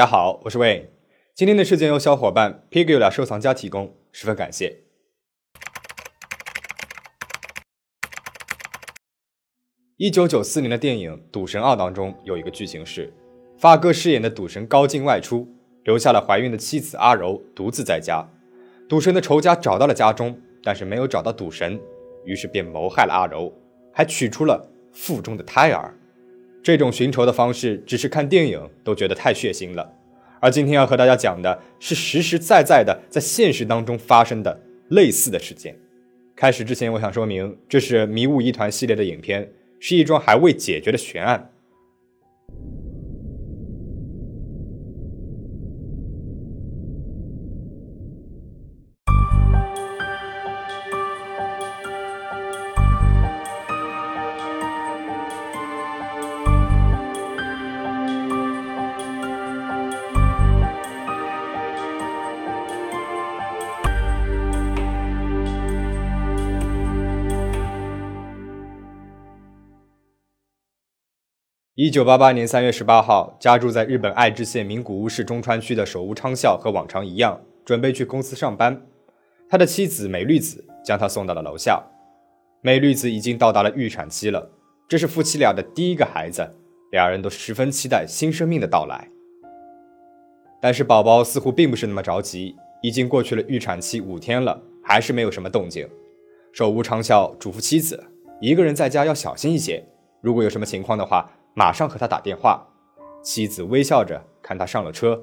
大家好，我是 Wayne。今天的事件由小伙伴 Pigula 收藏家提供，十分感谢。一九九四年的电影《赌神二》当中有一个剧情是，发哥饰演的赌神高进外出，留下了怀孕的妻子阿柔独自在家。赌神的仇家找到了家中，但是没有找到赌神，于是便谋害了阿柔，还取出了腹中的胎儿。这种寻仇的方式，只是看电影都觉得太血腥了。而今天要和大家讲的是实实在在的在现实当中发生的类似的事件。开始之前，我想说明，这是《迷雾一团》系列的影片。是一桩还未解决的悬案。一九八八年三月十八号，家住在日本爱知县名古屋市中川区的手屋昌孝和往常一样，准备去公司上班。他的妻子美绿子将他送到了楼下。美绿子已经到达了预产期了，这是夫妻俩的第一个孩子，两人都十分期待新生命的到来。但是宝宝似乎并不是那么着急，已经过去了预产期五天了，还是没有什么动静。手屋昌孝嘱咐妻子，一个人在家要小心一些，如果有什么情况的话。马上和他打电话，妻子微笑着看他上了车，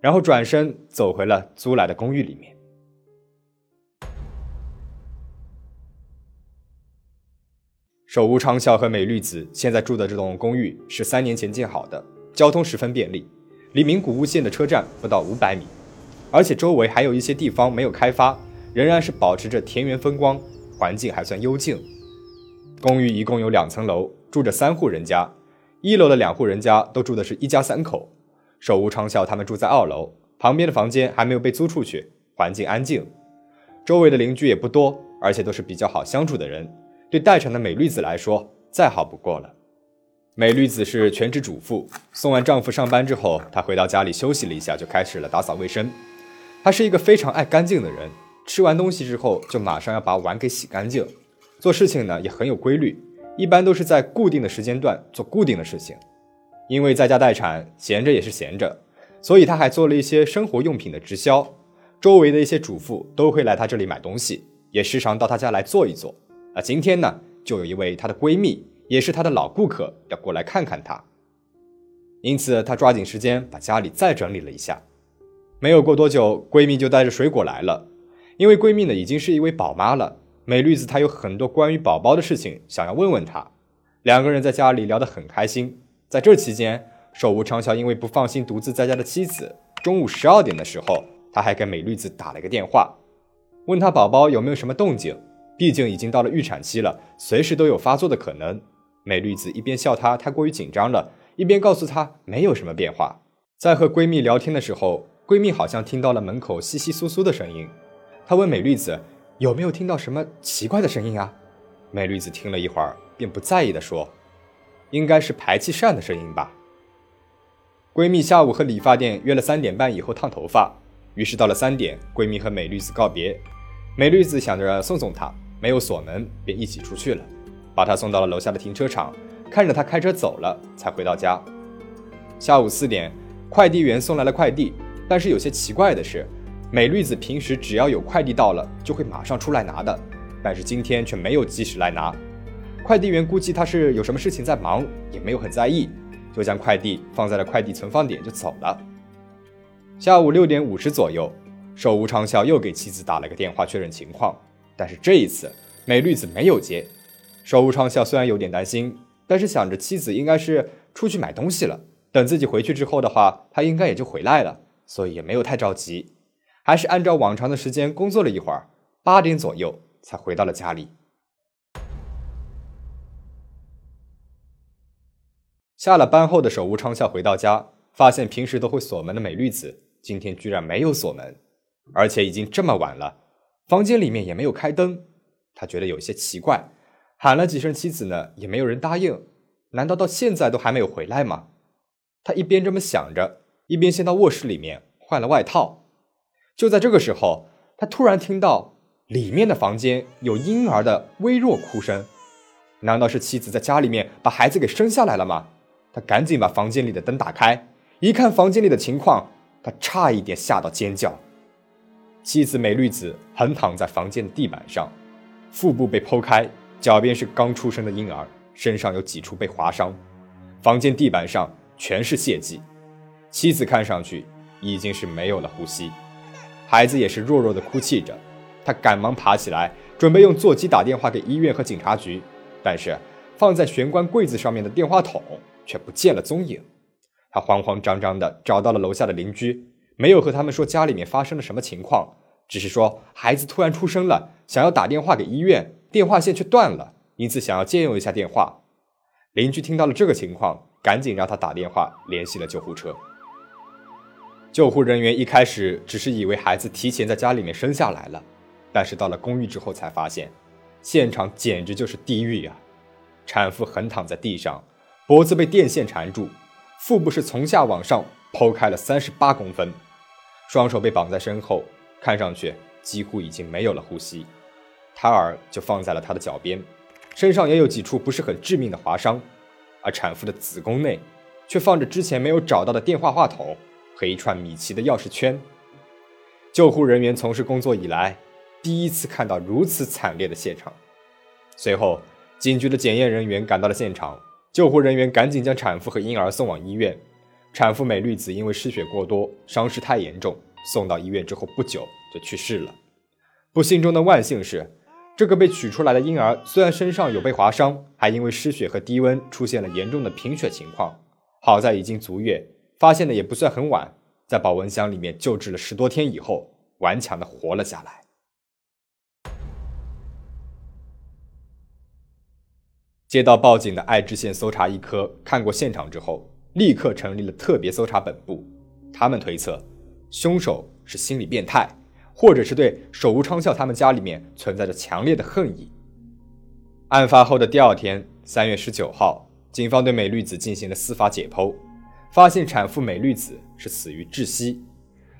然后转身走回了租来的公寓里面。手屋昌孝和美绿子现在住的这栋公寓是三年前建好的，交通十分便利，离名古屋线的车站不到五百米，而且周围还有一些地方没有开发，仍然是保持着田园风光，环境还算幽静。公寓一共有两层楼，住着三户人家。一楼的两户人家都住的是一家三口，手无昌孝他们住在二楼，旁边的房间还没有被租出去，环境安静，周围的邻居也不多，而且都是比较好相处的人。对待产的美绿子来说，再好不过了。美绿子是全职主妇，送完丈夫上班之后，她回到家里休息了一下，就开始了打扫卫生。她是一个非常爱干净的人，吃完东西之后就马上要把碗给洗干净，做事情呢也很有规律。一般都是在固定的时间段做固定的事情，因为在家待产，闲着也是闲着，所以她还做了一些生活用品的直销。周围的一些主妇都会来她这里买东西，也时常到她家来坐一坐。那今天呢，就有一位她的闺蜜，也是她的老顾客要过来看看她，因此她抓紧时间把家里再整理了一下。没有过多久，闺蜜就带着水果来了，因为闺蜜呢已经是一位宝妈了。美绿子她有很多关于宝宝的事情想要问问她，两个人在家里聊得很开心。在这期间，手无长啸因为不放心独自在家的妻子，中午十二点的时候，他还给美绿子打了个电话，问他宝宝有没有什么动静。毕竟已经到了预产期了，随时都有发作的可能。美绿子一边笑他太过于紧张了，一边告诉他没有什么变化。在和闺蜜聊天的时候，闺蜜好像听到了门口窸窸窣窣的声音，她问美绿子。有没有听到什么奇怪的声音啊？美女子听了一会儿，便不在意地说：“应该是排气扇的声音吧。”闺蜜下午和理发店约了三点半以后烫头发，于是到了三点，闺蜜和美女子告别。美女子想着送送她，没有锁门，便一起出去了，把她送到了楼下的停车场，看着她开车走了，才回到家。下午四点，快递员送来了快递，但是有些奇怪的是。美绿子平时只要有快递到了，就会马上出来拿的，但是今天却没有及时来拿。快递员估计他是有什么事情在忙，也没有很在意，就将快递放在了快递存放点就走了。下午六点五十左右，手无长啸又给妻子打了个电话确认情况，但是这一次美绿子没有接。手无长啸虽然有点担心，但是想着妻子应该是出去买东西了，等自己回去之后的话，他应该也就回来了，所以也没有太着急。还是按照往常的时间工作了一会儿，八点左右才回到了家里。下了班后的手无昌孝回到家，发现平时都会锁门的美绿子今天居然没有锁门，而且已经这么晚了，房间里面也没有开灯，他觉得有些奇怪，喊了几声妻子呢，也没有人答应，难道到现在都还没有回来吗？他一边这么想着，一边先到卧室里面换了外套。就在这个时候，他突然听到里面的房间有婴儿的微弱哭声。难道是妻子在家里面把孩子给生下来了吗？他赶紧把房间里的灯打开，一看房间里的情况，他差一点吓到尖叫。妻子美绿子横躺在房间的地板上，腹部被剖开，脚边是刚出生的婴儿，身上有几处被划伤。房间地板上全是血迹，妻子看上去已经是没有了呼吸，孩子也是弱弱的哭泣着。他赶忙爬起来，准备用座机打电话给医院和警察局，但是放在玄关柜子上面的电话筒却不见了踪影。他慌慌张张地找到了楼下的邻居。没有和他们说家里面发生了什么情况，只是说孩子突然出生了，想要打电话给医院，电话线却断了，因此想要借用一下电话。邻居听到了这个情况，赶紧让他打电话联系了救护车。救护人员一开始只是以为孩子提前在家里面生下来了，但是到了公寓之后才发现，现场简直就是地狱啊！产妇横躺在地上，脖子被电线缠住，腹部是从下往上剖开了三十八公分。双手被绑在身后，看上去几乎已经没有了呼吸。胎儿就放在了他的脚边，身上也有几处不是很致命的划伤，而产妇的子宫内却放着之前没有找到的电话话筒和一串米奇的钥匙圈。救护人员从事工作以来，第一次看到如此惨烈的现场。随后，警局的检验人员赶到了现场，救护人员赶紧将产妇和婴儿送往医院。产妇美绿子因为失血过多，伤势太严重，送到医院之后不久就去世了。不幸中的万幸是，这个被取出来的婴儿虽然身上有被划伤，还因为失血和低温出现了严重的贫血情况。好在已经足月，发现的也不算很晚，在保温箱里面救治了十多天以后，顽强的活了下来。接到报警的爱知县搜查一科看过现场之后。立刻成立了特别搜查本部，他们推测，凶手是心理变态，或者是对手无昌孝他们家里面存在着强烈的恨意。案发后的第二天，三月十九号，警方对美律子进行了司法解剖，发现产妇美绿子是死于窒息。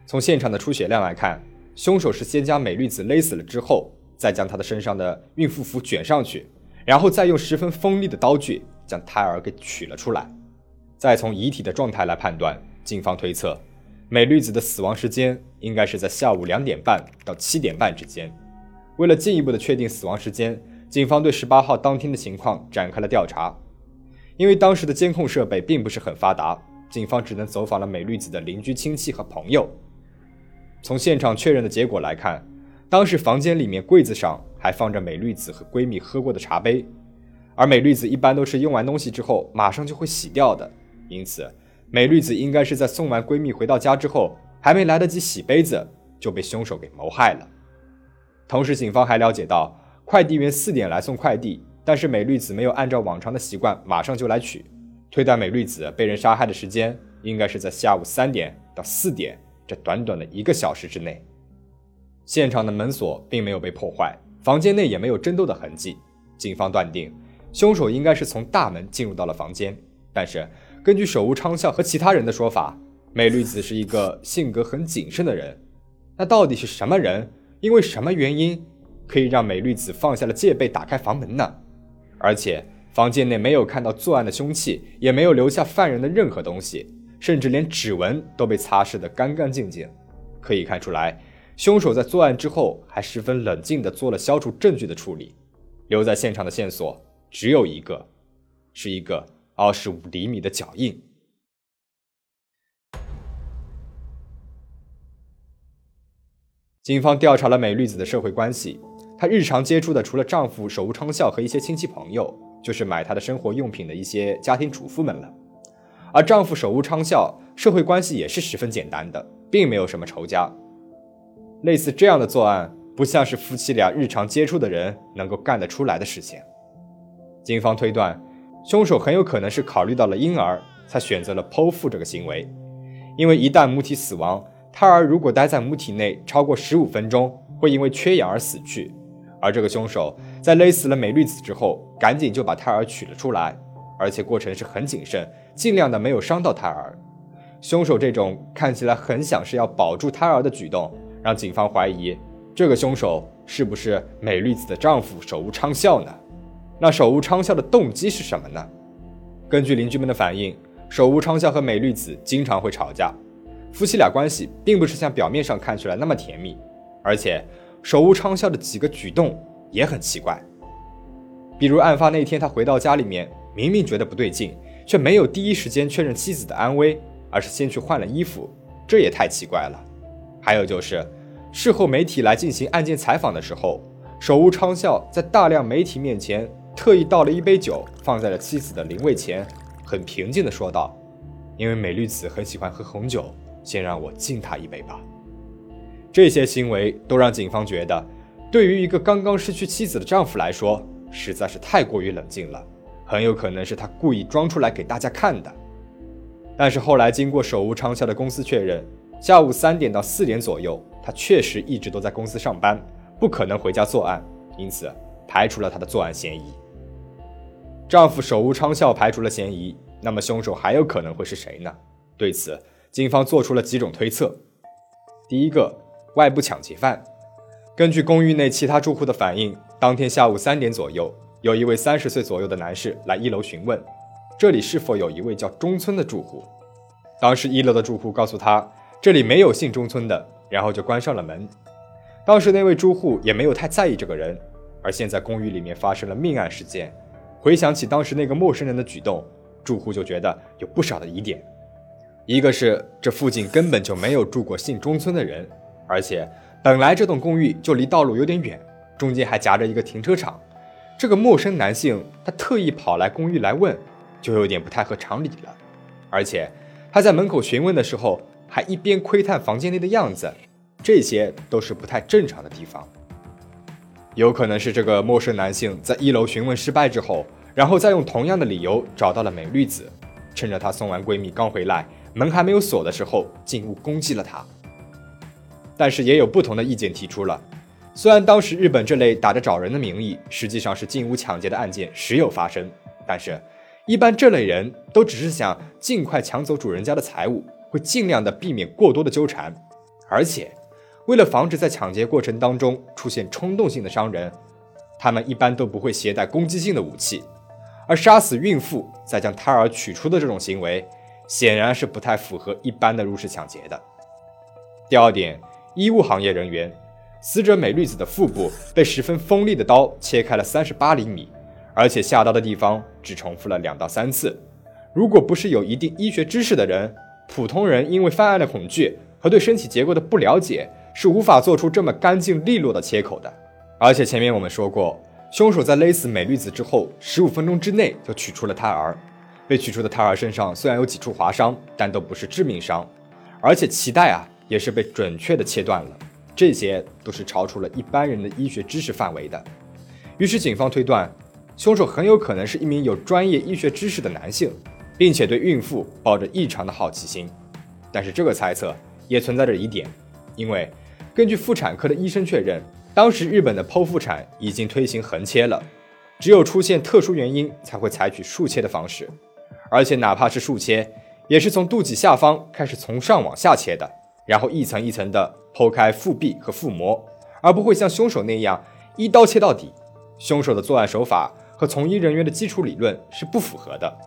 从现场的出血量来看，凶手是先将美绿子勒死了之后，再将她的身上的孕妇服卷上去，然后再用十分锋利的刀具将胎儿给取了出来。再从遗体的状态来判断，警方推测，美绿子的死亡时间应该是在下午两点半到七点半之间。为了进一步的确定死亡时间，警方对十八号当天的情况展开了调查。因为当时的监控设备并不是很发达，警方只能走访了美绿子的邻居、亲戚和朋友。从现场确认的结果来看，当时房间里面柜子上还放着美绿子和闺蜜喝过的茶杯，而美绿子一般都是用完东西之后马上就会洗掉的。因此，美绿子应该是在送完闺蜜回到家之后，还没来得及洗杯子，就被凶手给谋害了。同时，警方还了解到，快递员四点来送快递，但是美绿子没有按照往常的习惯马上就来取，推断美律子被人杀害的时间应该是在下午三点到四点这短短的一个小时之内。现场的门锁并没有被破坏，房间内也没有争斗的痕迹，警方断定，凶手应该是从大门进入到了房间，但是。根据手无昌孝和其他人的说法，美律子是一个性格很谨慎的人。那到底是什么人？因为什么原因可以让美律子放下了戒备，打开房门呢？而且房间内没有看到作案的凶器，也没有留下犯人的任何东西，甚至连指纹都被擦拭得干干净净。可以看出来，凶手在作案之后还十分冷静地做了消除证据的处理。留在现场的线索只有一个，是一个。二十五厘米的脚印。警方调查了美绿子的社会关系，她日常接触的除了丈夫手无昌孝和一些亲戚朋友，就是买她的生活用品的一些家庭主妇们了。而丈夫手无昌孝社会关系也是十分简单的，并没有什么仇家。类似这样的作案，不像是夫妻俩日常接触的人能够干得出来的事情。警方推断。凶手很有可能是考虑到了婴儿，才选择了剖腹这个行为。因为一旦母体死亡，胎儿如果待在母体内超过十五分钟，会因为缺氧而死去。而这个凶手在勒死了美绿子之后，赶紧就把胎儿取了出来，而且过程是很谨慎，尽量的没有伤到胎儿。凶手这种看起来很想是要保住胎儿的举动，让警方怀疑这个凶手是不是美绿子的丈夫手无昌孝呢？那手无昌孝的动机是什么呢？根据邻居们的反映，手无昌孝和美绿子经常会吵架，夫妻俩关系并不是像表面上看起来那么甜蜜，而且手无昌孝的几个举动也很奇怪，比如案发那天他回到家里面，明明觉得不对劲，却没有第一时间确认妻子的安危。而是先去换了衣服，这也太奇怪了。还有就是，事后媒体来进行案件采访的时候，手无昌孝在大量媒体面前特意倒了一杯酒，放在了妻子的灵位前，很平静地说道：“因为美律子很喜欢喝红酒，先让我敬她一杯吧。”这些行为都让警方觉得，对于一个刚刚失去妻子的丈夫来说，实在是太过于冷静了，很有可能是他故意装出来给大家看的。但是后来经过手无昌孝的公司确认，下午三点到四点左右，他确实一直都在公司上班，不可能回家作案，因此排除了他的作案嫌疑。丈夫手无昌孝排除了嫌疑，那么凶手还有可能会是谁呢？对此，警方做出了几种推测。第一个，外部抢劫犯。根据公寓内其他住户的反映，当天下午三点左右，有一位三十岁左右的男士来一楼询问。这里是否有一位叫中村的住户？当时一楼的住户告诉他，这里没有姓中村的，然后就关上了门。当时那位住户也没有太在意这个人，而现在公寓里面发生了命案事件，回想起当时那个陌生人的举动，住户就觉得有不少的疑点。一个是这附近根本就没有住过姓中村的人，而且本来这栋公寓就离道路有点远，中间还夹着一个停车场，这个陌生男性他特意跑来公寓来问。就有点不太合常理了，而且他在门口询问的时候，还一边窥探房间内的样子，这些都是不太正常的地方。有可能是这个陌生男性在一楼询问失败之后，然后再用同样的理由找到了美绿子，趁着她送完闺蜜刚回来，门还没有锁的时候进屋攻击了她。但是也有不同的意见提出了，虽然当时日本这类打着找人的名义，实际上是进屋抢劫的案件时有发生，但是。一般这类人都只是想尽快抢走主人家的财物，会尽量的避免过多的纠缠，而且为了防止在抢劫过程当中出现冲动性的伤人，他们一般都不会携带攻击性的武器，而杀死孕妇再将胎儿取出的这种行为，显然是不太符合一般的入室抢劫的。第二点，医务行业人员，死者美律子的腹部被十分锋利的刀切开了三十八厘米。而且下刀的地方只重复了两到三次，如果不是有一定医学知识的人，普通人因为犯案的恐惧和对身体结构的不了解，是无法做出这么干净利落的切口的。而且前面我们说过，凶手在勒死美律子之后，十五分钟之内就取出了胎儿。被取出的胎儿身上虽然有几处划伤，但都不是致命伤，而且脐带啊也是被准确的切断了，这些都是超出了一般人的医学知识范围的。于是警方推断。凶手很有可能是一名有专业医学知识的男性，并且对孕妇抱着异常的好奇心。但是这个猜测也存在着疑点，因为根据妇产科的医生确认，当时日本的剖腹产已经推行横切了，只有出现特殊原因才会采取竖切的方式。而且哪怕是竖切，也是从肚脐下方开始从上往下切的，然后一层一层的剖开腹壁和腹膜，而不会像凶手那样一刀切到底。凶手的作案手法。和从医人员的基础理论是不符合的。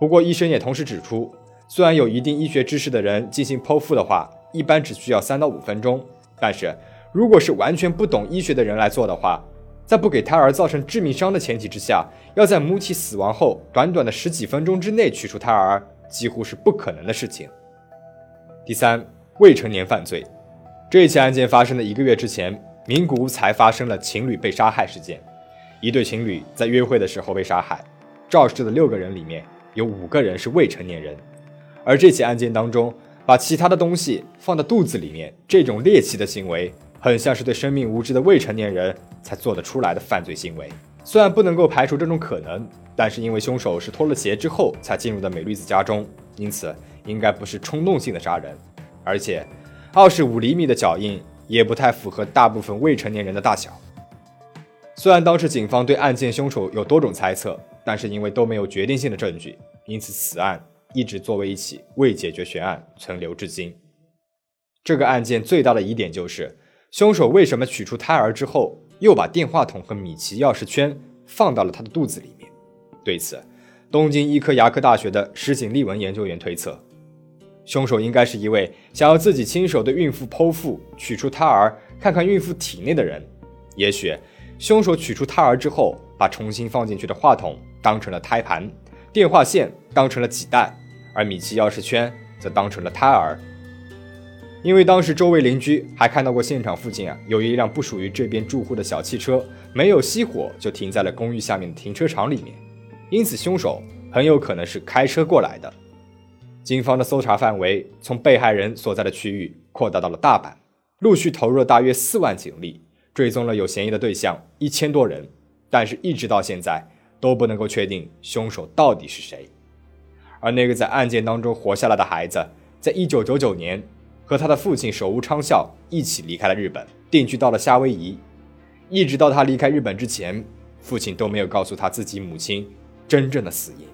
不过，医生也同时指出，虽然有一定医学知识的人进行剖腹的话，一般只需要三到五分钟，但是如果是完全不懂医学的人来做的话，在不给胎儿造成致命伤的前提之下，要在母体死亡后短短的十几分钟之内取出胎儿，几乎是不可能的事情。第三，未成年犯罪。这起案件发生的一个月之前，名古屋才发生了情侣被杀害事件。一对情侣在约会的时候被杀害，肇事的六个人里面有五个人是未成年人，而这起案件当中把其他的东西放到肚子里面，这种猎奇的行为，很像是对生命无知的未成年人才做得出来的犯罪行为。虽然不能够排除这种可能，但是因为凶手是脱了鞋之后才进入的美绿子家中，因此应该不是冲动性的杀人，而且二十五厘米的脚印也不太符合大部分未成年人的大小。虽然当时警方对案件凶手有多种猜测，但是因为都没有决定性的证据，因此此案一直作为一起未解决悬案存留至今。这个案件最大的疑点就是，凶手为什么取出胎儿之后，又把电话筒和米奇钥匙圈放到了他的肚子里面？对此，东京医科牙科大学的石井利文研究员推测。凶手应该是一位想要自己亲手对孕妇剖腹取出胎儿，看看孕妇体内的人。也许，凶手取出胎儿之后，把重新放进去的话筒当成了胎盘，电话线当成了脐带，而米奇钥匙圈则当成了胎儿。因为当时周围邻居还看到过现场附近啊有一辆不属于这边住户的小汽车，没有熄火就停在了公寓下面的停车场里面，因此凶手很有可能是开车过来的。警方的搜查范围从被害人所在的区域扩大到了大阪，陆续投入了大约四万警力，追踪了有嫌疑的对象一千多人，但是一直到现在都不能够确定凶手到底是谁。而那个在案件当中活下来的孩子，在一九九九年和他的父亲手无昌孝一起离开了日本，定居到了夏威夷。一直到他离开日本之前，父亲都没有告诉他自己母亲真正的死因。